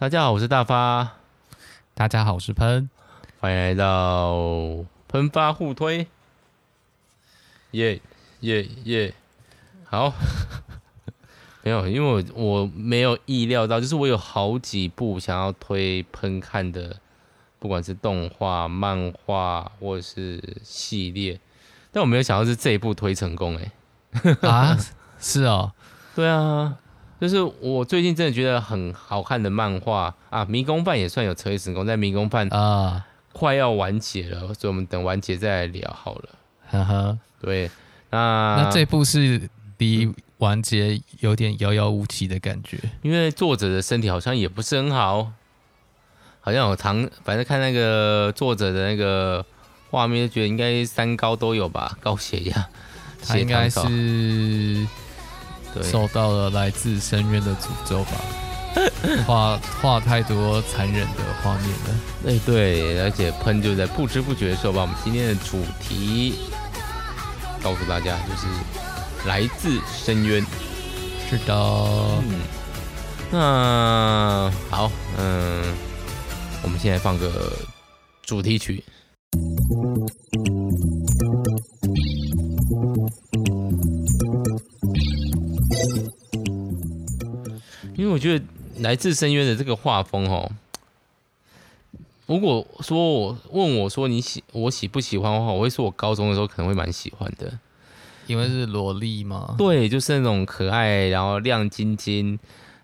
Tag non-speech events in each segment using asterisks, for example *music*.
大家好，我是大发。大家好，我是喷。欢迎来到喷发互推。耶耶耶！好，*laughs* 没有，因为我我没有意料到，就是我有好几部想要推喷看的，不管是动画、漫画或者是系列，但我没有想到是这一部推成功哎。啊，是哦，*laughs* 对啊。就是我最近真的觉得很好看的漫画啊，《迷宫饭》也算有推成功，在《迷宫饭》啊快要完结了，所以我们等完结再来聊好了。呵呵，对，那那这部是离完结有点遥遥无期的感觉，因为作者的身体好像也不是很好，好像有糖，反正看那个作者的那个画面，就觉得应该三高都有吧，高血压，他应该是。受到了来自深渊的诅咒吧，*laughs* 画画太多残忍的画面了。哎，对，而且喷就在不知不觉的时候把我们今天的主题告诉大家，就是来自深渊。是的，嗯，那好，嗯，我们现在放个主题曲。为我觉得来自深渊的这个画风哦，如果说我问我说你喜我喜不喜欢的话，我会说我高中的时候可能会蛮喜欢的，因为是萝莉嘛。对，就是那种可爱，然后亮晶晶，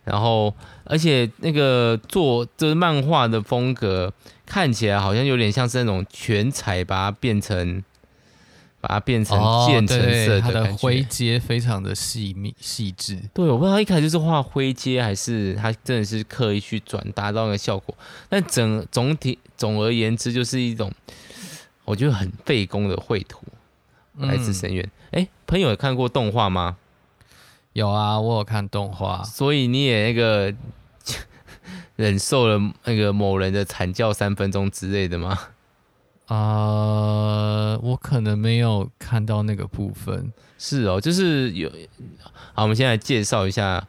然后而且那个做就是漫画的风格看起来好像有点像是那种全彩把它变成。把它变成渐层色的，它的灰阶非常的细密细致。对，我不知道他一开始就是画灰阶，还是他真的是刻意去转达到那个效果。但整总体总而言之，就是一种我觉得很费工的绘图，来自深渊。哎、嗯，朋友有看过动画吗？有啊，我有看动画。所以你也那个 *laughs* 忍受了那个某人的惨叫三分钟之类的吗？啊，uh, 我可能没有看到那个部分。是哦，就是有。好，我们先来介绍一下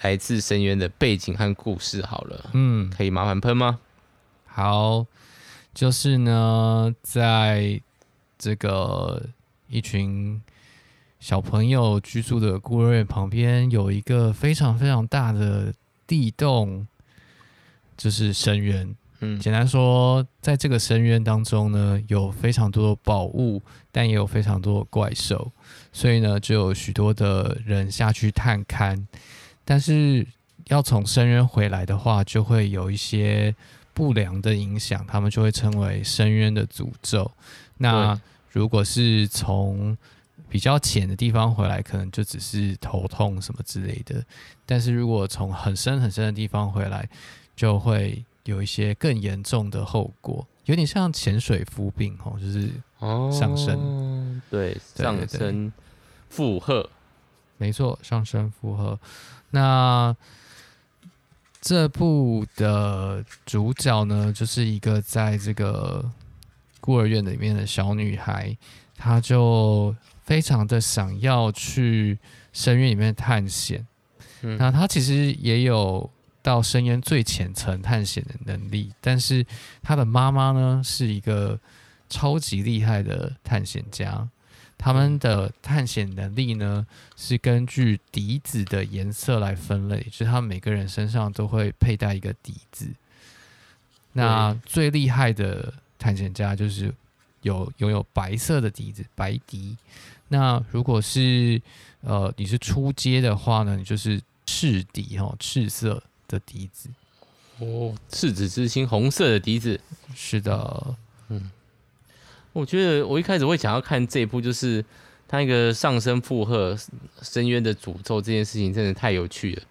来自深渊的背景和故事好了。嗯，可以麻烦喷吗？好，就是呢，在这个一群小朋友居住的孤儿院旁边，有一个非常非常大的地洞，就是深渊。嗯，简单说，在这个深渊当中呢，有非常多的宝物，但也有非常多的怪兽，所以呢，就有许多的人下去探勘。但是要从深渊回来的话，就会有一些不良的影响，他们就会称为深渊的诅咒。那如果是从比较浅的地方回来，可能就只是头痛什么之类的。但是如果从很深很深的地方回来，就会。有一些更严重的后果，有点像潜水夫病哦，就是上升，哦、对，上升负荷，没错，上升负荷。那这部的主角呢，就是一个在这个孤儿院里面的小女孩，她就非常的想要去深渊里面探险。嗯、那她其实也有。到深渊最浅层探险的能力，但是他的妈妈呢，是一个超级厉害的探险家。他们的探险能力呢，是根据笛子的颜色来分类，就是他们每个人身上都会佩戴一个笛子。那最厉害的探险家就是有拥有白色的笛子，白笛。那如果是呃你是初阶的话呢，你就是赤笛哦，赤色。的笛子哦，赤子之心，红色的笛子，是的，嗯，我觉得我一开始会想要看这一部，就是他那个上升负荷深渊的诅咒这件事情，真的太有趣了。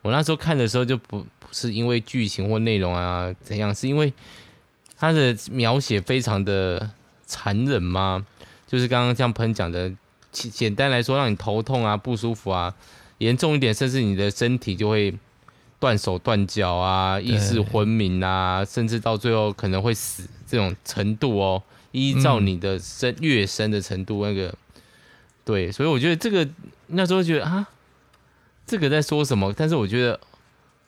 我那时候看的时候就不不是因为剧情或内容啊怎样，是因为他的描写非常的残忍吗？就是刚刚像喷讲的，简单来说，让你头痛啊、不舒服啊，严重一点，甚至你的身体就会。断手断脚啊，意识昏迷啊，甚至到最后可能会死这种程度哦。依照你的深、嗯、越深的程度，那个对，所以我觉得这个那时候觉得啊，这个在说什么？但是我觉得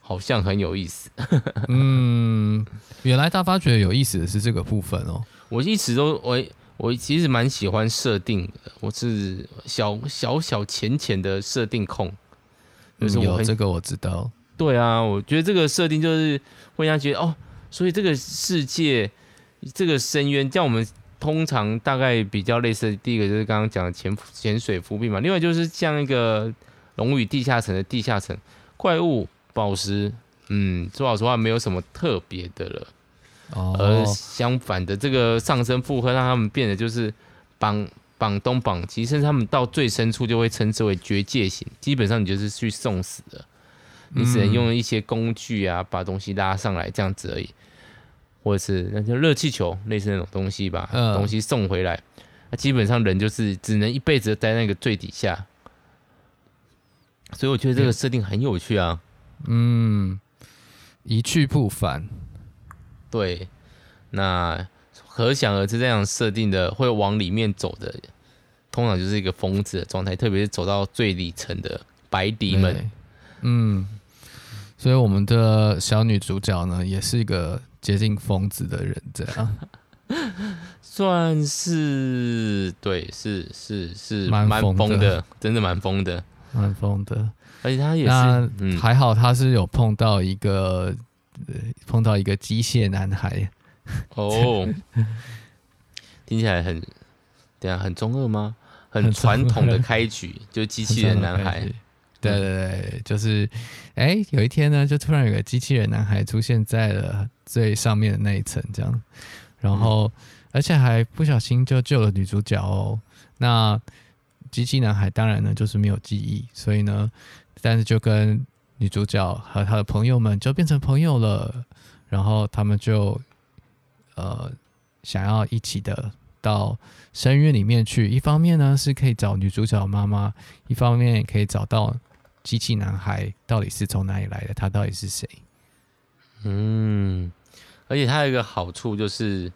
好像很有意思。*laughs* 嗯，原来大发觉得有意思的是这个部分哦。我一直都我我其实蛮喜欢设定的，我是小小小浅浅的设定控。就是我、这个我知道。对啊，我觉得这个设定就是会让觉得哦，所以这个世界这个深渊，像我们通常大概比较类似的，第一个就是刚刚讲的潜潜水伏笔嘛，另外就是像一个龙与地下城的地下城怪物。宝石，嗯，说老实话，没有什么特别的了。哦。而相反的，这个上升负荷让他们变得就是绑绑东绑西，甚至他们到最深处就会称之为绝界型。基本上你就是去送死的，你只能用一些工具啊，把东西拉上来这样子而已，或者是那叫热气球，类似那种东西吧，东西送回来。那基本上人就是只能一辈子待在那个最底下。所以我觉得这个设定很有趣啊。嗯，一去不返。对，那可想而知，这样设定的会往里面走的，通常就是一个疯子的状态，特别是走到最里层的白底们。嗯，所以我们的小女主角呢，也是一个接近疯子的人，这样 *laughs* 算是对，是是是蛮疯的，真的蛮疯的，蛮疯的。而且他也是，那还好他是有碰到一个，嗯、碰到一个机械男孩。哦，听起来很，对啊，很中二吗？很传统的开局，就机器人男孩。对对对，就是，哎、欸，有一天呢，就突然有个机器人男孩出现在了最上面的那一层，这样，然后、嗯、而且还不小心就救了女主角哦。那机器男孩当然呢就是没有记忆，所以呢。但是就跟女主角和她的朋友们就变成朋友了，然后他们就呃想要一起的到深渊里面去。一方面呢是可以找女主角妈妈，一方面也可以找到机器男孩到底是从哪里来的，他到底是谁？嗯，而且他有一个好处就是，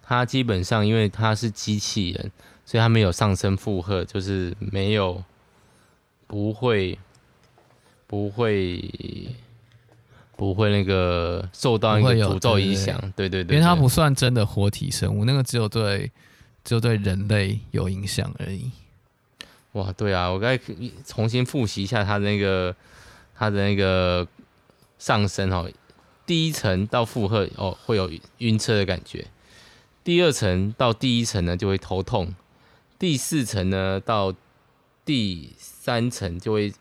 他基本上因为他是机器人，所以他没有上升负荷，就是没有不会。不会，不会那个受到一个诅咒影响，对对对，因为它不算真的活体生物，那个只有对，只有对人类有影响而已。哇，对啊，我该重新复习一下它那个他的那个上升哦，第一层到负荷哦会有晕车的感觉，第二层到第一层呢就会头痛，第四层呢到第三层就会。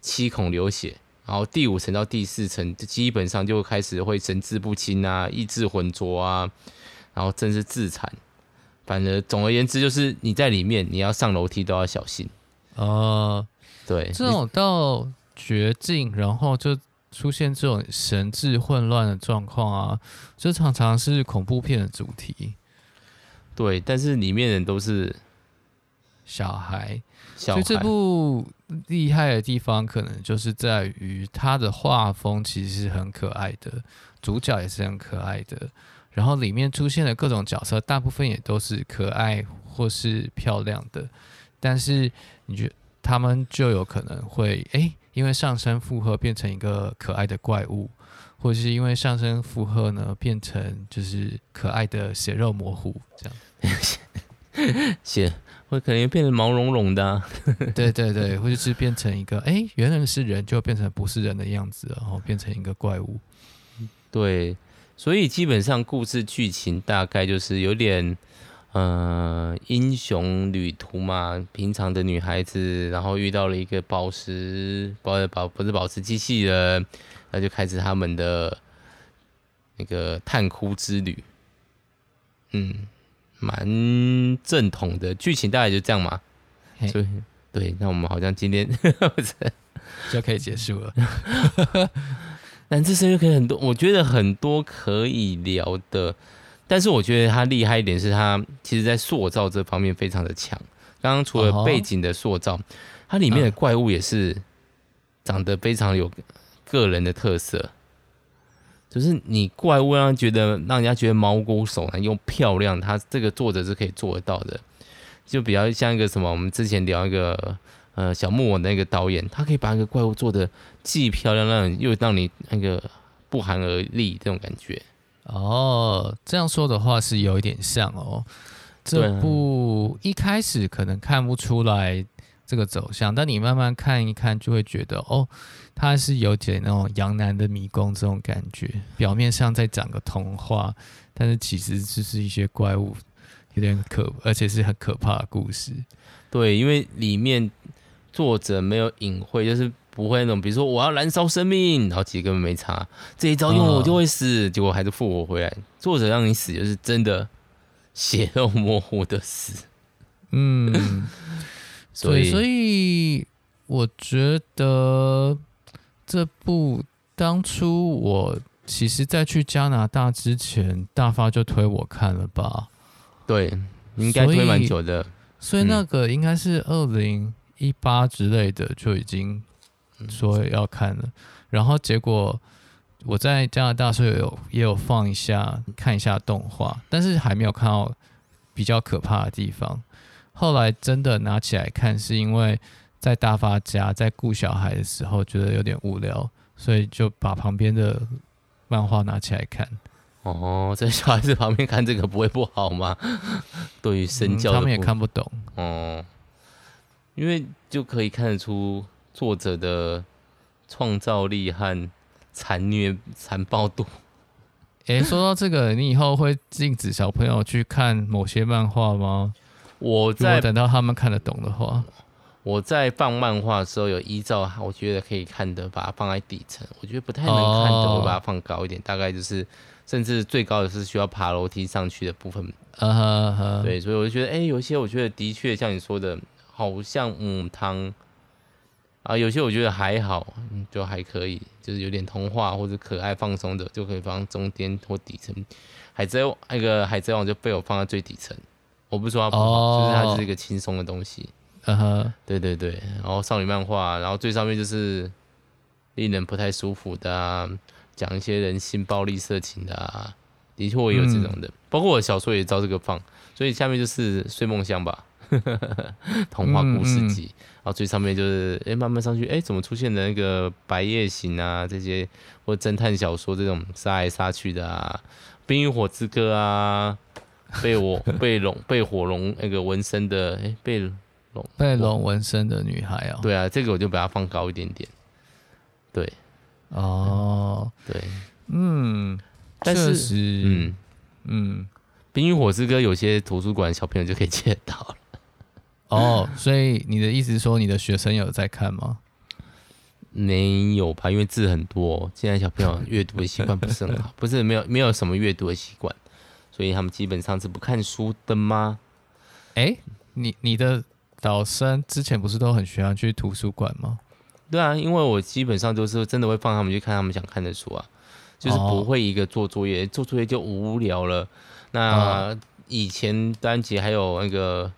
七孔流血，然后第五层到第四层，就基本上就开始会神志不清啊，意志浑浊啊，然后甚至自残。反正总而言之，就是你在里面，你要上楼梯都要小心。呃，对，这种到绝境，然后就出现这种神志混乱的状况啊，这常常是恐怖片的主题。对，但是里面人都是小孩。所以这部厉害的地方，可能就是在于它的画风其实是很可爱的，主角也是很可爱的，然后里面出现的各种角色，大部分也都是可爱或是漂亮的，但是你觉他们就有可能会诶，因为上身负荷变成一个可爱的怪物，或者是因为上身负荷呢变成就是可爱的血肉模糊这样，*laughs* 血。会可能变成毛茸茸的、啊，*laughs* 对对对，或者是变成一个，哎、欸，原来是人，就变成不是人的样子，然后变成一个怪物。对，所以基本上故事剧情大概就是有点，呃，英雄旅途嘛，平常的女孩子，然后遇到了一个宝石，宝宝不是宝石机器人，那就开始他们的那个探窟之旅。嗯。蛮正统的剧情，大概就这样嘛。所以，对，那我们好像今天 *laughs* 就可以结束了。但这声又可以很多，我觉得很多可以聊的。但是我觉得他厉害一点是他其实在塑造这方面非常的强。刚刚除了背景的塑造，它里面的怪物也是长得非常有个人的特色。就是你怪物让人觉得让人家觉得毛骨悚然又漂亮，他这个作者是可以做得到的，就比较像一个什么，我们之前聊一个呃小木偶那个导演，他可以把一个怪物做的既漂亮，让你又让你那个不寒而栗这种感觉。哦，这样说的话是有一点像哦。这部一开始可能看不出来这个走向，但你慢慢看一看，就会觉得哦，它是有点那种杨男的迷宫这种感觉。表面上在讲个童话，但是其实就是一些怪物，有点可，而且是很可怕的故事。对，因为里面作者没有隐晦，就是不会那种，比如说我要燃烧生命，然后其实根本没差，这一招用了我就会死，哦、结果还是复活回来。作者让你死，就是真的。血肉模糊的死，嗯，*laughs* 所以所以我觉得这部当初我其实在去加拿大之前，大发就推我看了吧？对，应该推蛮久的，所以那个应该是二零一八之类的就已经说要看了，然后结果。我在加拿大的时候有也有放一下看一下动画，但是还没有看到比较可怕的地方。后来真的拿起来看，是因为在大发家在顾小孩的时候觉得有点无聊，所以就把旁边的漫画拿起来看。哦，在小孩子旁边看这个不会不好吗？*laughs* 对于身教、嗯，他们也看不懂。哦，因为就可以看得出作者的创造力和。残虐、*laughs* 残暴度。哎、欸，说到这个，你以后会禁止小朋友去看某些漫画吗？我在等到他们看得懂的话，我在放漫画的时候有依照我觉得可以看的，把它放在底层。我觉得不太能看的，我把它放高一点，大概就是甚至最高的是需要爬楼梯上去的部分。啊哈哈。对，所以我就觉得，哎、欸，有一些我觉得的确像你说的，好像嗯汤。啊，有些我觉得还好，就还可以，就是有点童话或者可爱放松的，就可以放中间或底层。海贼那个海贼王就被我放在最底层。我不说它不好，哦、就是它是一个轻松的东西。嗯哼，对对对。然后少女漫画，然后最上面就是令人不太舒服的啊，讲一些人性暴力、色情的啊，的确我也有这种的。嗯、包括我小说也照这个放，所以下面就是睡梦乡吧。*laughs* 童话故事集，嗯嗯、然后最上面就是，哎、欸，慢慢上去，哎、欸，怎么出现的那个白夜行啊，这些或侦探小说这种杀来杀去的啊，冰与火之歌啊，被我 *laughs* 被龙被火龙那个纹身的，哎、欸，被龙被龙纹身的女孩啊，对啊，这个我就把它放高一点点，对，哦，对，嗯，但是，嗯嗯，嗯冰与火之歌有些图书馆小朋友就可以借到了。哦，所以你的意思是说，你的学生有在看吗？没有吧，因为字很多，现在小朋友阅读的习惯不是很好，*laughs* 不是没有没有什么阅读的习惯，所以他们基本上是不看书的吗？哎、欸，你你的导生之前不是都很喜欢去图书馆吗？对啊，因为我基本上都是真的会放他们去看他们想看的书啊，就是不会一个做作业，做作业就无聊了。那以前单节还有那个。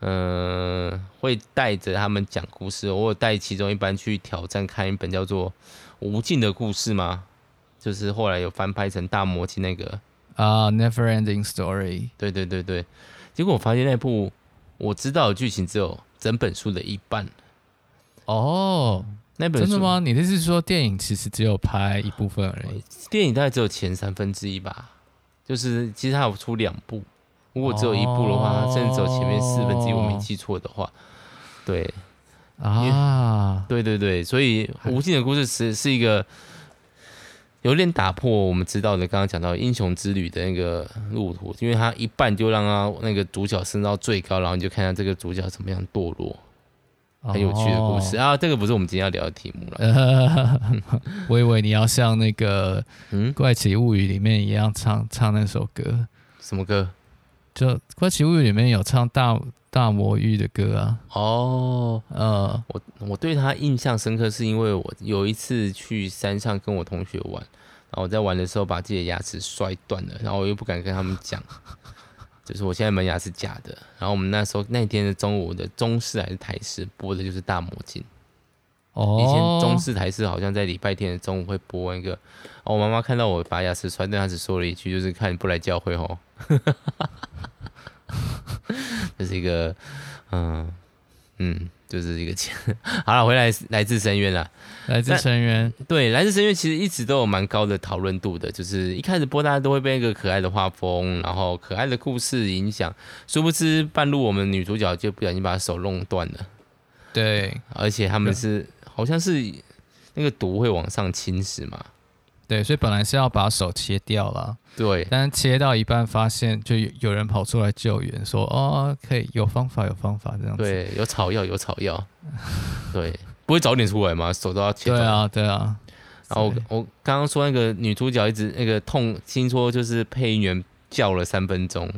嗯、呃，会带着他们讲故事。我有带其中一班去挑战看一本叫做《无尽的故事》吗？就是后来有翻拍成大魔镜那个啊，uh,《Never Ending Story》。对对对对，结果我发现那部我知道的剧情只有整本书的一半。哦，那本书真的吗？你的意思是说电影其实只有拍一部分而已？电影大概只有前三分之一吧，就是其实它有出两部。如果只有一步的话，甚至只有前面四分之一，我没记错的话，对啊，对对对，所以《无尽的故事》是是一个有点打破我们知道的刚刚讲到英雄之旅的那个路途，因为他一半就让他那个主角升到最高，然后你就看他这个主角怎么样堕落，很有趣的故事啊。这个不是我们今天要聊的题目了，*laughs* 我以为你要像那个《嗯怪奇物语》里面一样唱唱那首歌，什么歌？就《怪奇物语》里面有唱大大魔域的歌啊。哦，呃，我我对他印象深刻，是因为我有一次去山上跟我同学玩，然后我在玩的时候把自己的牙齿摔断了，然后我又不敢跟他们讲，*laughs* 就是我现在门牙是假的。然后我们那时候那天的中午的中式还是台式播的就是大魔镜。哦，以前中视台视好像在礼拜天的中午会播一个。我妈妈看到我拔牙齿摔断，她只说了一句，就是看你不来教会哦。*laughs* 这是一个，嗯嗯，就是一个钱。*laughs* 好了，回来来自深渊了，来自深渊。对，来自深渊其实一直都有蛮高的讨论度的，就是一开始播大家都会被那个可爱的画风，然后可爱的故事影响，殊不知半路我们女主角就不小心把手弄断了。对，而且他们是好像是那个毒会往上侵蚀嘛。对，所以本来是要把手切掉了，对，但是切到一半发现，就有人跑出来救援，说：“哦，可以，有方法，有方法，这样子。”对，有草药，有草药，*laughs* 对，不会早点出来吗？手都要切掉。对啊，对啊。然后我我刚刚说那个女主角一直那个痛，听说就是配音员叫了三分钟，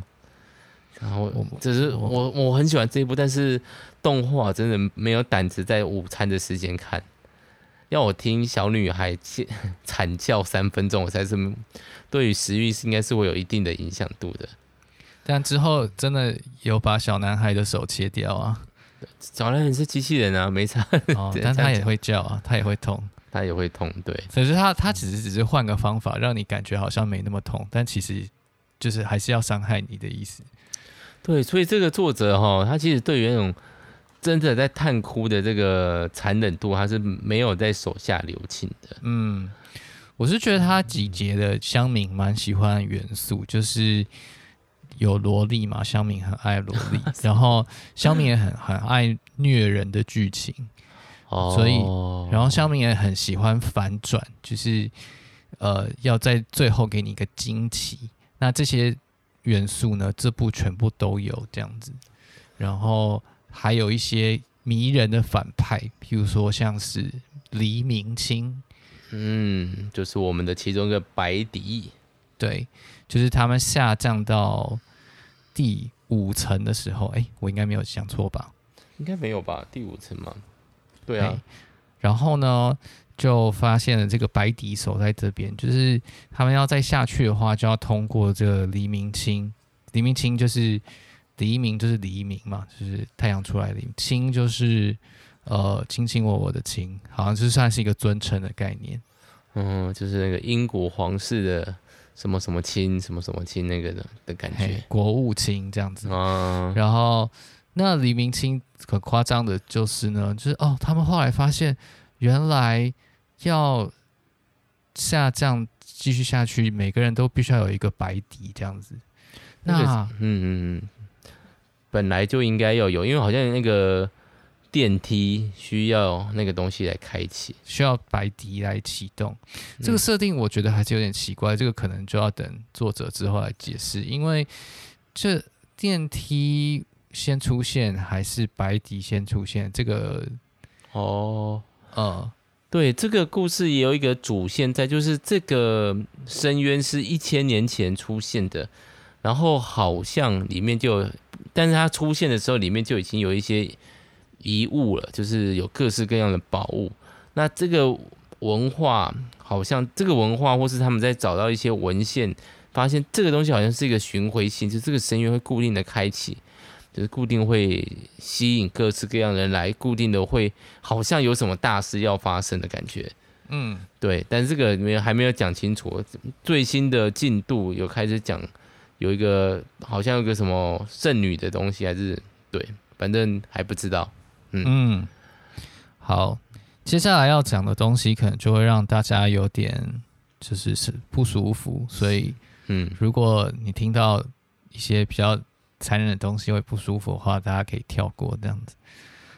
然后只是我我很喜欢这一部，但是动画真的没有胆子在午餐的时间看。要我听小女孩 *laughs* 惨叫三分钟，我才是对于食欲是应该是会有一定的影响度的。但之后真的有把小男孩的手切掉啊？小男孩是机器人啊，没差。哦，*laughs* 但他也会叫啊，他也会痛，他也会痛。对，可是他他只是只是换个方法，让你感觉好像没那么痛，但其实就是还是要伤害你的意思。对，所以这个作者哈，他其实对于那种。真的在探窟的这个残忍度，他是没有在手下留情的。嗯，我是觉得他几节的乡民蛮喜欢的元素，就是有萝莉嘛，乡民很爱萝莉，*laughs* 然后乡民也很很爱虐人的剧情，哦，所以然后乡民也很喜欢反转，就是呃要在最后给你一个惊奇。那这些元素呢，这部全部都有这样子，然后。还有一些迷人的反派，譬如说像是黎明清，嗯，就是我们的其中一个白迪，对，就是他们下降到第五层的时候，哎，我应该没有想错吧？应该没有吧？第五层吗？对啊。然后呢，就发现了这个白底守在这边，就是他们要再下去的话，就要通过这个黎明清。黎明清就是。黎明就是黎明嘛，就是太阳出来的。亲就是呃，卿卿我我的卿，好像就算是一个尊称的概念。嗯，就是那个英国皇室的什么什么亲，什么什么亲那个的的感觉，国务卿这样子。嗯，然后那黎明卿很夸张的就是呢，就是哦，他们后来发现原来要下降继续下去，每个人都必须要有一个白底这样子。那，那嗯嗯嗯。本来就应该要有，因为好像那个电梯需要那个东西来开启，需要白迪来启动。这个设定我觉得还是有点奇怪，这个可能就要等作者之后来解释。因为这电梯先出现还是白迪先出现？这个哦，呃，对，这个故事也有一个主线在，就是这个深渊是一千年前出现的，然后好像里面就。但是它出现的时候，里面就已经有一些遗物了，就是有各式各样的宝物。那这个文化好像这个文化，或是他们在找到一些文献，发现这个东西好像是一个巡回性，就这个深渊会固定的开启，就是固定会吸引各式各样的人来，固定的会好像有什么大事要发生的感觉。嗯，对。但是这个里面还没有讲清楚，最新的进度有开始讲。有一个好像有个什么圣女的东西，还是对，反正还不知道。嗯，嗯，好，接下来要讲的东西可能就会让大家有点就是是不舒服，所以嗯，如果你听到一些比较残忍的东西会不舒服的话，大家可以跳过这样子。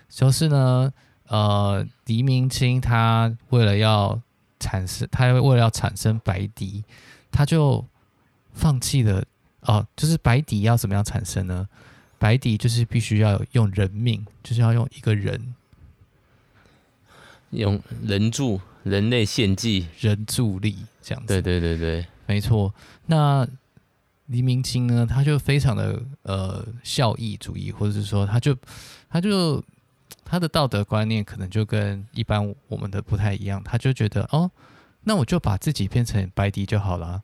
就是呢，呃，黎明清他为了要产生，他为了要产生白迪，他就放弃了。哦，就是白底要怎么样产生呢？白底就是必须要用人命，就是要用一个人，用人助人类献祭，人助力这样子。对对对对，没错。那黎明清呢？他就非常的呃效益主义，或者是说，他就他就他的道德观念可能就跟一般我们的不太一样。他就觉得哦，那我就把自己变成白底就好了。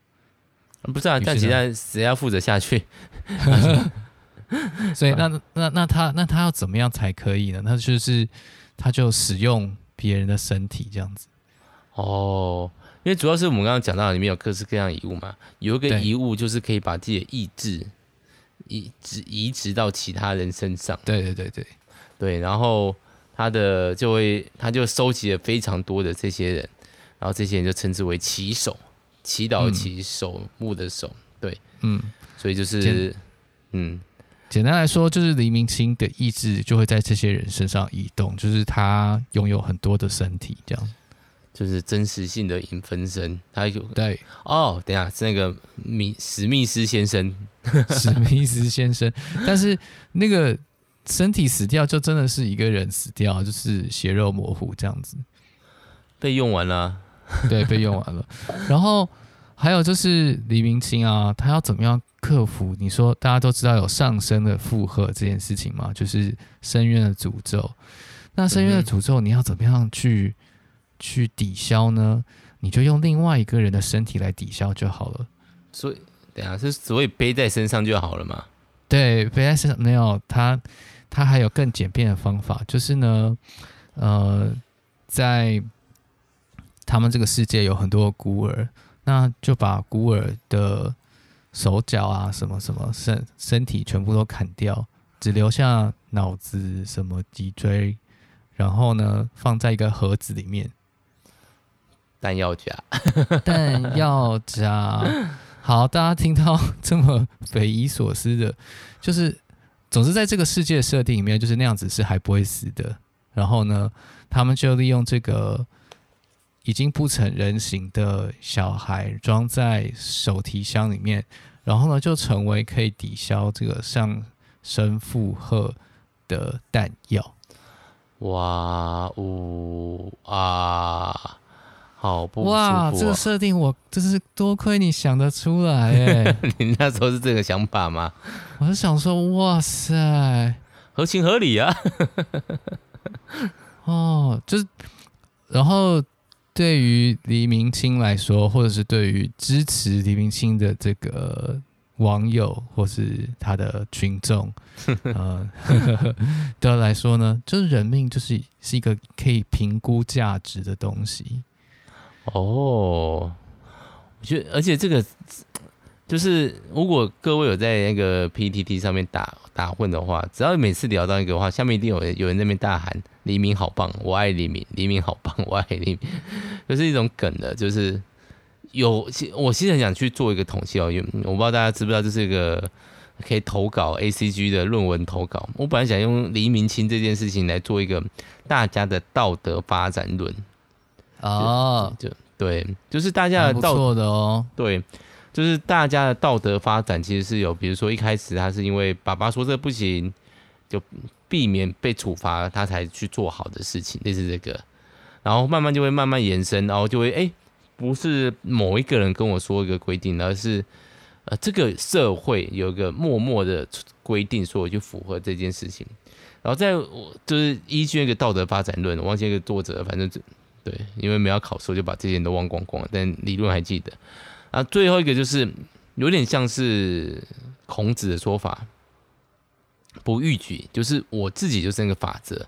不是啊，但其实谁要负责下去？*laughs* 所以那那那他那他要怎么样才可以呢？那就是他就使用别人的身体这样子。哦，因为主要是我们刚刚讲到里面有各式各样遗物嘛，有一个遗物就是可以把自己的意志移植移植到其他人身上。对对对对对，然后他的就会他就收集了非常多的这些人，然后这些人就称之为祈守，祈祷的祈守墓的守，对，嗯，所以就是嗯。简单来说，就是黎明清的意志就会在这些人身上移动，就是他拥有很多的身体，这样，就是真实性的影分身。他有对。哦，等一下是那个米史密斯先生，*laughs* 史密斯先生，但是那个身体死掉，就真的是一个人死掉，就是血肉模糊这样子，被用完了，*laughs* 对，被用完了。然后还有就是黎明清啊，他要怎么样？克服，你说大家都知道有上升的负荷这件事情吗？就是深渊的诅咒。那深渊的诅咒，你要怎么样去、嗯、去抵消呢？你就用另外一个人的身体来抵消就好了。所以，等下是所以背在身上就好了嘛？对，背在身上没有，他他还有更简便的方法，就是呢，呃，在他们这个世界有很多孤儿，那就把孤儿的。手脚啊，什么什么身身体全部都砍掉，只留下脑子、什么脊椎，然后呢，放在一个盒子里面，弹药夹，*laughs* 弹药夹。好，大家听到这么匪夷所思的，就是总是在这个世界设定里面，就是那样子是还不会死的。然后呢，他们就利用这个。已经不成人形的小孩装在手提箱里面，然后呢，就成为可以抵消这个上升负荷的弹药。哇呜啊，好不舒服哇！这个设定我真是多亏你想得出来哎，*laughs* 你那时候是这个想法吗？我是想说，哇塞，合情合理啊。哦，就是，然后。对于黎明清来说，或者是对于支持黎明清的这个网友，或是他的群众，*laughs* 呃，*laughs* 的来说呢，就是人命就是是一个可以评估价值的东西。哦，我觉得，而且这个就是，如果各位有在那个 PTT 上面打打混的话，只要每次聊到一个的话，下面一定有人有人在那边大喊。黎明好棒，我爱黎明。黎明好棒，*laughs* 我爱黎明。就是一种梗的，就是有，我其实很想去做一个统计哦，因为我不知道大家知不知道，这是一个可以投稿 ACG 的论文投稿。我本来想用黎明清这件事情来做一个大家的道德发展论哦，就对，就是大家的道德的哦，对，就是大家的道德发展其实是有，比如说一开始他是因为爸爸说这不行，就。避免被处罚，他才去做好的事情，类似这个，然后慢慢就会慢慢延伸，然后就会哎、不是某一个人跟我说一个规定，而是呃这个社会有一个默默的规定，说我就符合这件事情，然后在我就是依据一个道德发展论，我忘记一个作者，反正对，因为没有考试，我就把这些都忘光光，但理论还记得。啊，最后一个就是有点像是孔子的说法。不逾矩，就是我自己就是那个法则，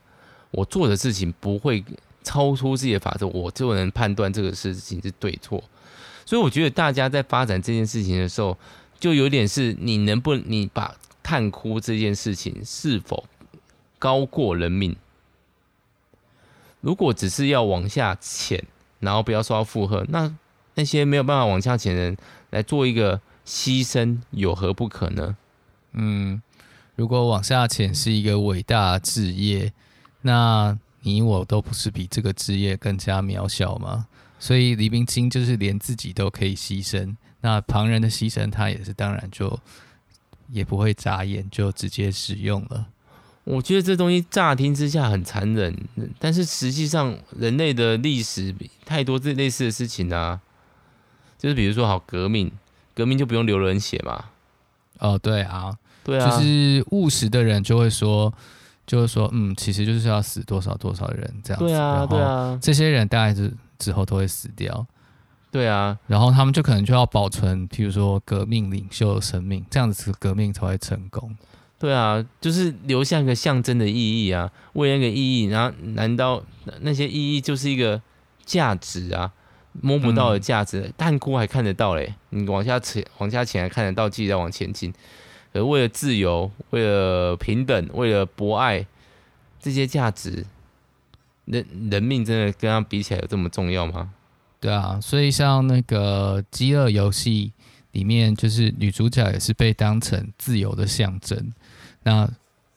我做的事情不会超出自己的法则，我就能判断这个事情是对错。所以我觉得大家在发展这件事情的时候，就有点是你能不你把探窟这件事情是否高过人命？如果只是要往下潜，然后不要受到负荷，那那些没有办法往下潜的人来做一个牺牲，有何不可呢？嗯。如果往下潜是一个伟大的志业，那你我都不是比这个职业更加渺小吗？所以黎明清就是连自己都可以牺牲，那旁人的牺牲他也是当然就也不会眨眼，就直接使用了。我觉得这东西乍听之下很残忍，但是实际上人类的历史太多这类似的事情啊，就是比如说好革命，革命就不用流人血嘛？哦，对啊。对啊，就是务实的人就会说，就是说，嗯，其实就是要死多少多少人这样子。对啊，对啊，这些人大概是之后都会死掉。对啊，然后他们就可能就要保存，譬如说革命领袖的生命，这样子革命才会成功。对啊，就是留下一个象征的意义啊，为那个意义，然后难道那些意义就是一个价值啊？摸不到的价值，探窟还看得到嘞，你往下潜，往下潜还看得到，继续再往前进。而为了自由，为了平等，为了博爱，这些价值人人命真的跟他比起来有这么重要吗？对啊，所以像那个饥饿游戏里面，就是女主角也是被当成自由的象征，那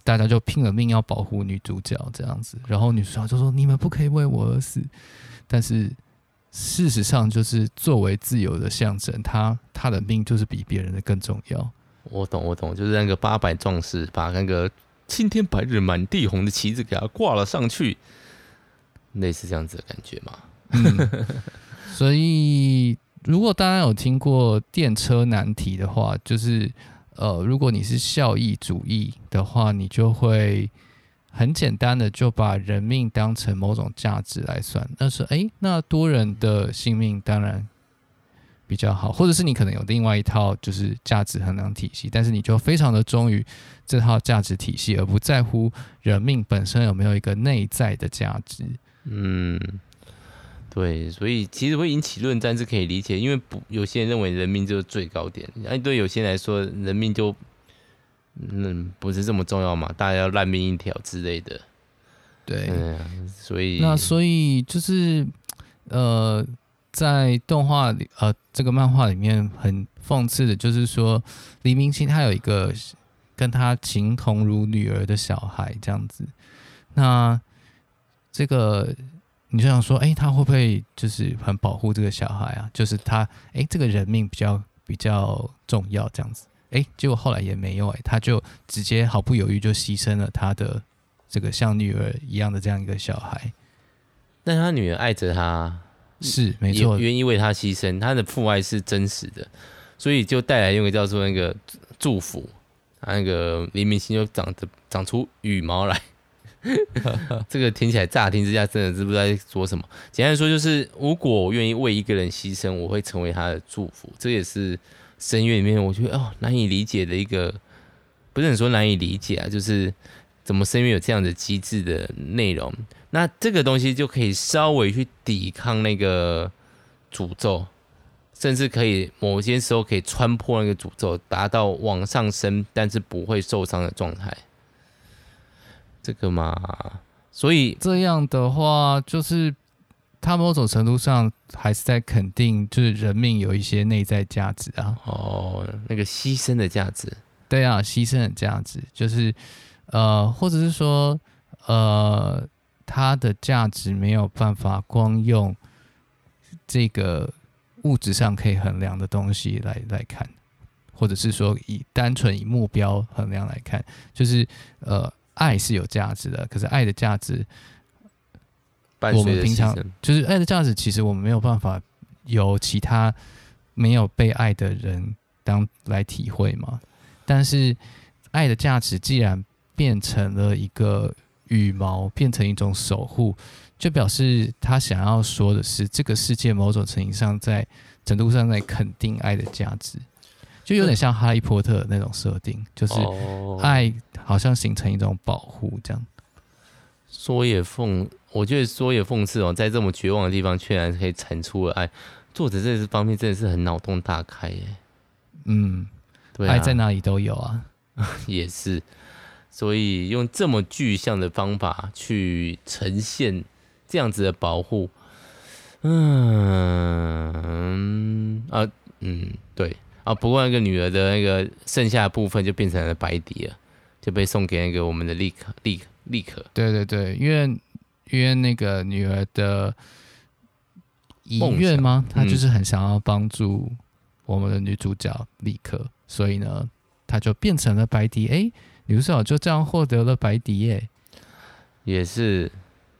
大家就拼了命要保护女主角这样子，然后女主角就说：“你们不可以为我而死。”但是事实上，就是作为自由的象征，他他的命就是比别人的更重要。我懂，我懂，就是那个八百壮士把那个青天白日满地红的旗子给他挂了上去，类似这样子的感觉嘛。嗯所以，如果大家有听过电车难题的话，就是呃，如果你是效益主义的话，你就会很简单的就把人命当成某种价值来算。那是哎，那多人的性命当然比较好，或者是你可能有另外一套就是价值衡量体系，但是你就非常的忠于这套价值体系，而不在乎人命本身有没有一个内在的价值。嗯。对，所以其实会引起论战是可以理解，因为不有些人认为人命就是最高点，哎，对有些人来说，人命就嗯不是这么重要嘛，大家要烂命一条之类的。对，嗯，所以那所以就是呃，在动画里呃这个漫画里面很讽刺的就是说，黎明星他有一个跟他情同如女儿的小孩这样子，那这个。你就想说，哎、欸，他会不会就是很保护这个小孩啊？就是他，哎、欸，这个人命比较比较重要这样子，哎、欸，结果后来也没有、欸，哎，他就直接毫不犹豫就牺牲了他的这个像女儿一样的这样一个小孩。但他女儿爱着他，是没错，愿意为他牺牲，他的父爱是真实的，所以就带来一个叫做那个祝福，那个黎明星就长着长出羽毛来。*laughs* 这个听起来乍听之下，真的是不知道在说什么。简单说，就是如果我愿意为一个人牺牲，我会成为他的祝福。这也是深渊里面我觉得哦难以理解的一个，不是很说难以理解啊，就是怎么深渊有这样的机制的内容。那这个东西就可以稍微去抵抗那个诅咒，甚至可以某些时候可以穿破那个诅咒，达到往上升，但是不会受伤的状态。这个嘛，所以这样的话，就是他某种程度上还是在肯定，就是人命有一些内在价值啊。哦，那个牺牲的价值，对啊，牺牲的价值，就是呃，或者是说，呃，它的价值没有办法光用这个物质上可以衡量的东西来来看，或者是说以单纯以目标衡量来看，就是呃。爱是有价值的，可是爱的价值，我们平常就是爱的价值，其实我们没有办法由其他没有被爱的人当来体会嘛。但是爱的价值既然变成了一个羽毛，变成一种守护，就表示他想要说的是，这个世界某种程度上在程度上在肯定爱的价值。就有点像哈利波特那种设定，就是爱好像形成一种保护这样。说也讽，我觉得说也讽刺哦，在这么绝望的地方，居然可以产出了爱。作者这方面真的是很脑洞大开耶。嗯，对啊，爱在哪里都有啊。*laughs* 也是，所以用这么具象的方法去呈现这样子的保护，嗯啊嗯，对。啊，不过那个女儿的那个剩下的部分就变成了白底了，就被送给那个我们的立可立可立可。对对对，因为因为那个女儿的遗愿吗？她就是很想要帮助我们的女主角立可，嗯、所以呢，她就变成了白迪。哎，女主角就这样获得了白迪耶，也是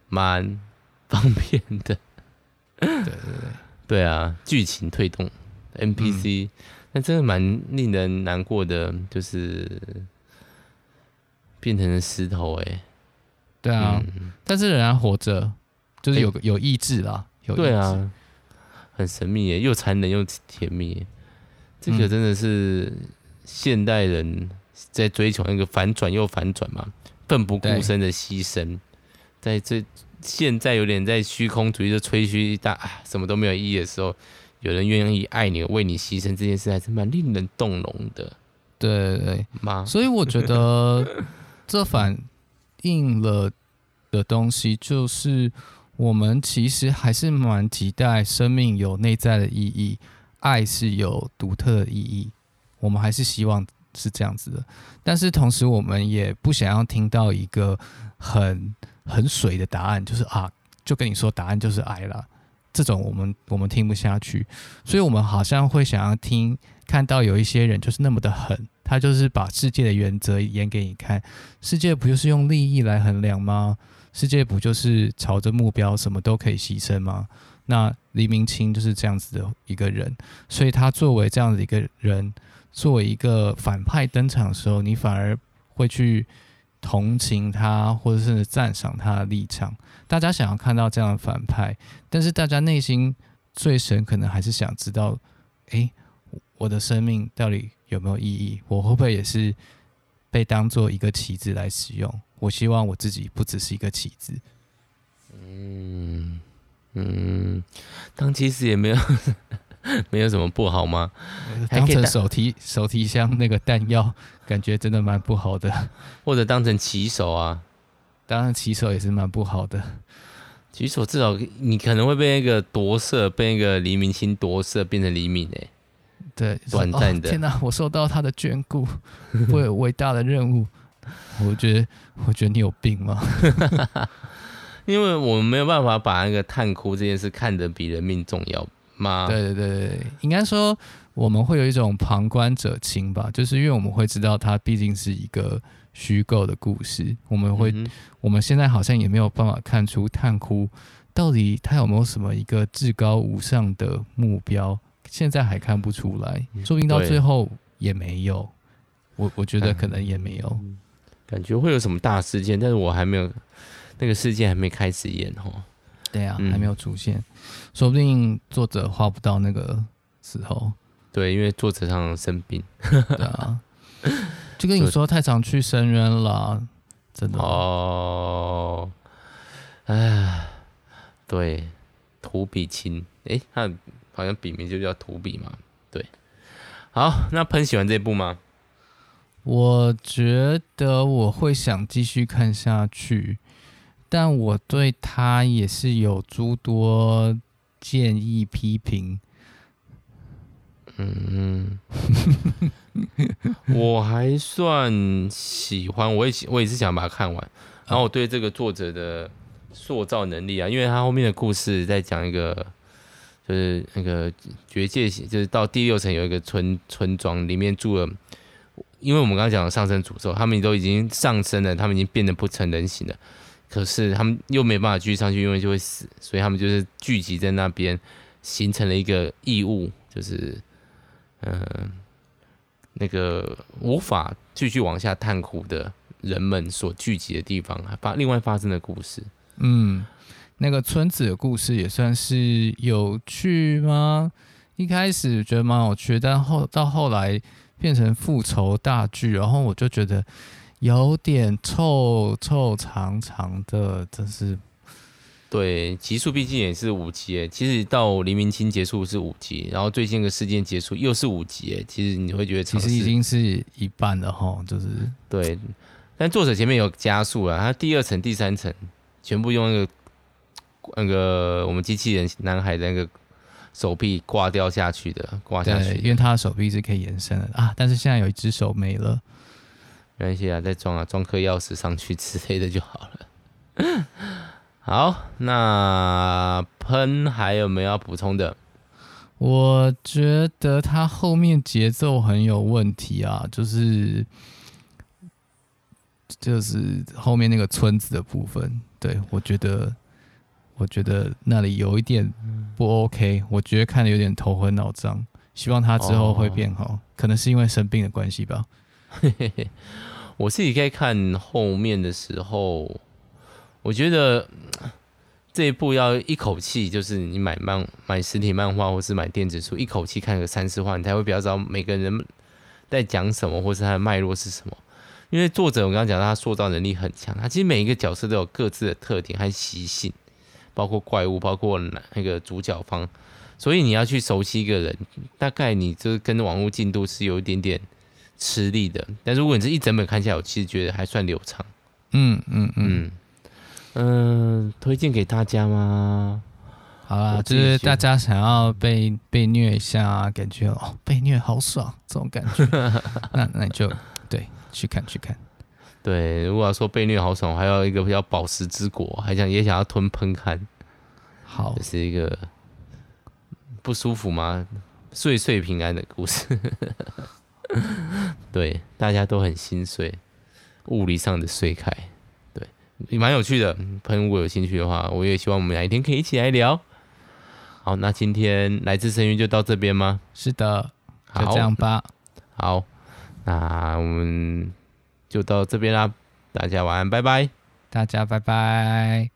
蛮方便的。对对对，对啊，剧情推动 NPC、嗯。那真的蛮令人难过的，就是变成了石头哎、欸。对啊，嗯、但是仍然活着，就是有有意志啦。有意志。对啊，很神秘耶，又残忍又甜蜜。这个真的是现代人在追求那个反转又反转嘛，奋不顾身的牺牲，在这现在有点在虚空主义的吹嘘一大什么都没有意义的时候。有人愿意爱你，为你牺牲这件事，还是蛮令人动容的。对对对，所以我觉得 *laughs* 这反映了的东西，就是我们其实还是蛮期待生命有内在的意义，爱是有独特的意义，我们还是希望是这样子的。但是同时，我们也不想要听到一个很很水的答案，就是啊，就跟你说答案就是爱了，这种我们我们听不下去，所以我们好像会想要听。看到有一些人就是那么的狠，他就是把世界的原则演给你看。世界不就是用利益来衡量吗？世界不就是朝着目标什么都可以牺牲吗？那黎明清就是这样子的一个人，所以他作为这样子一个人，作为一个反派登场的时候，你反而会去同情他，或者是赞赏他的立场。大家想要看到这样的反派，但是大家内心最深可能还是想知道，诶。我的生命到底有没有意义？我会不会也是被当做一个棋子来使用？我希望我自己不只是一个棋子。嗯嗯，当棋子也没有 *laughs* 没有什么不好吗？当成手提手提箱那个弹药，感觉真的蛮不好的。*laughs* 或者当成棋手啊，当然棋手也是蛮不好的。棋手至少你可能会被那个夺舍，被那个黎明星夺舍，变成黎明诶。对，短暂的、哦。天哪，我受到他的眷顾，*laughs* 会有伟大的任务。我觉得，我觉得你有病吗？*laughs* 因为我们没有办法把那个探窟这件事看得比人命重要吗？对对对对，应该说我们会有一种旁观者清吧，就是因为我们会知道它毕竟是一个虚构的故事，我们会、嗯，我们现在好像也没有办法看出探窟到底它有没有什么一个至高无上的目标。现在还看不出来，说不定到最后也没有。我我觉得可能也没有，感觉会有什么大事件，但是我还没有那个事件还没开始演哦。对啊，还没有出现，说不定作者画不到那个时候。对，因为作者常常生病。*laughs* 对啊，就跟你说太常去深渊了，真的哦。哎，对，图比清，哎，他。好像笔名就叫土笔嘛，对。好，那喷喜欢这部吗？我觉得我会想继续看下去，但我对他也是有诸多建议批评。嗯，我还算喜欢，我也我也是想把它看完。然后我对这个作者的塑造能力啊，因为他后面的故事在讲一个。就是那个绝界，就是到第六层有一个村村庄，里面住了，因为我们刚刚讲的上升诅咒，他们都已经上升了，他们已经变得不成人形了，可是他们又没办法继续上去，因为就会死，所以他们就是聚集在那边，形成了一个异物，就是嗯、那个无法继续往下探苦的人们所聚集的地方，还发另外发生的故事，嗯。那个村子的故事也算是有趣吗？一开始觉得蛮有趣，但后到后来变成复仇大剧，然后我就觉得有点臭臭长长的，真是。对，集数毕竟也是五集诶，其实到黎明清结束是五集，然后最近的事件结束又是五集诶，其实你会觉得其实已经是一半了哈，就是对。但作者前面有加速了，他第二层、第三层全部用那个。那个我们机器人男孩的那个手臂挂掉下去的，挂下去，因为他的手臂是可以延伸的啊。但是现在有一只手没了，没关系啊，再装啊，装颗钥匙上去之类的就好了。*laughs* 好，那喷还有没有要补充的？我觉得他后面节奏很有问题啊，就是就是后面那个村子的部分，对，我觉得。我觉得那里有一点不 OK，我觉得看的有点头昏脑胀。希望他之后会变好，可能是因为生病的关系吧。*laughs* 我自己在看后面的时候，我觉得这一部要一口气，就是你买漫买实体漫画或是买电子书，一口气看个三四话，你才会比较知道每个人在讲什么，或是他的脉络是什么。因为作者我刚刚讲到，他塑造能力很强，他其实每一个角色都有各自的特点和习性。包括怪物，包括那个主角方，所以你要去熟悉一个人，大概你这跟网络进度是有一点点吃力的。但如果你这一整本看下来，我其实觉得还算流畅。嗯嗯嗯。嗯、呃，推荐给大家吗？好啦，就是大家想要被被虐一下，感觉哦，被虐好爽，这种感觉，*laughs* 那那你就对去看去看。对，如果要说被虐好爽，还有一个叫宝石之国，还想也想要吞喷看。好，这是一个不舒服吗？岁岁平安的故事。*laughs* 对，大家都很心碎，物理上的碎开。对，也蛮有趣的。喷，如果有兴趣的话，我也希望我们哪一天可以一起来聊。好，那今天来自深渊就到这边吗？是的，就这样吧。好，好，那我们就到这边啦。大家晚安，拜拜。大家拜拜。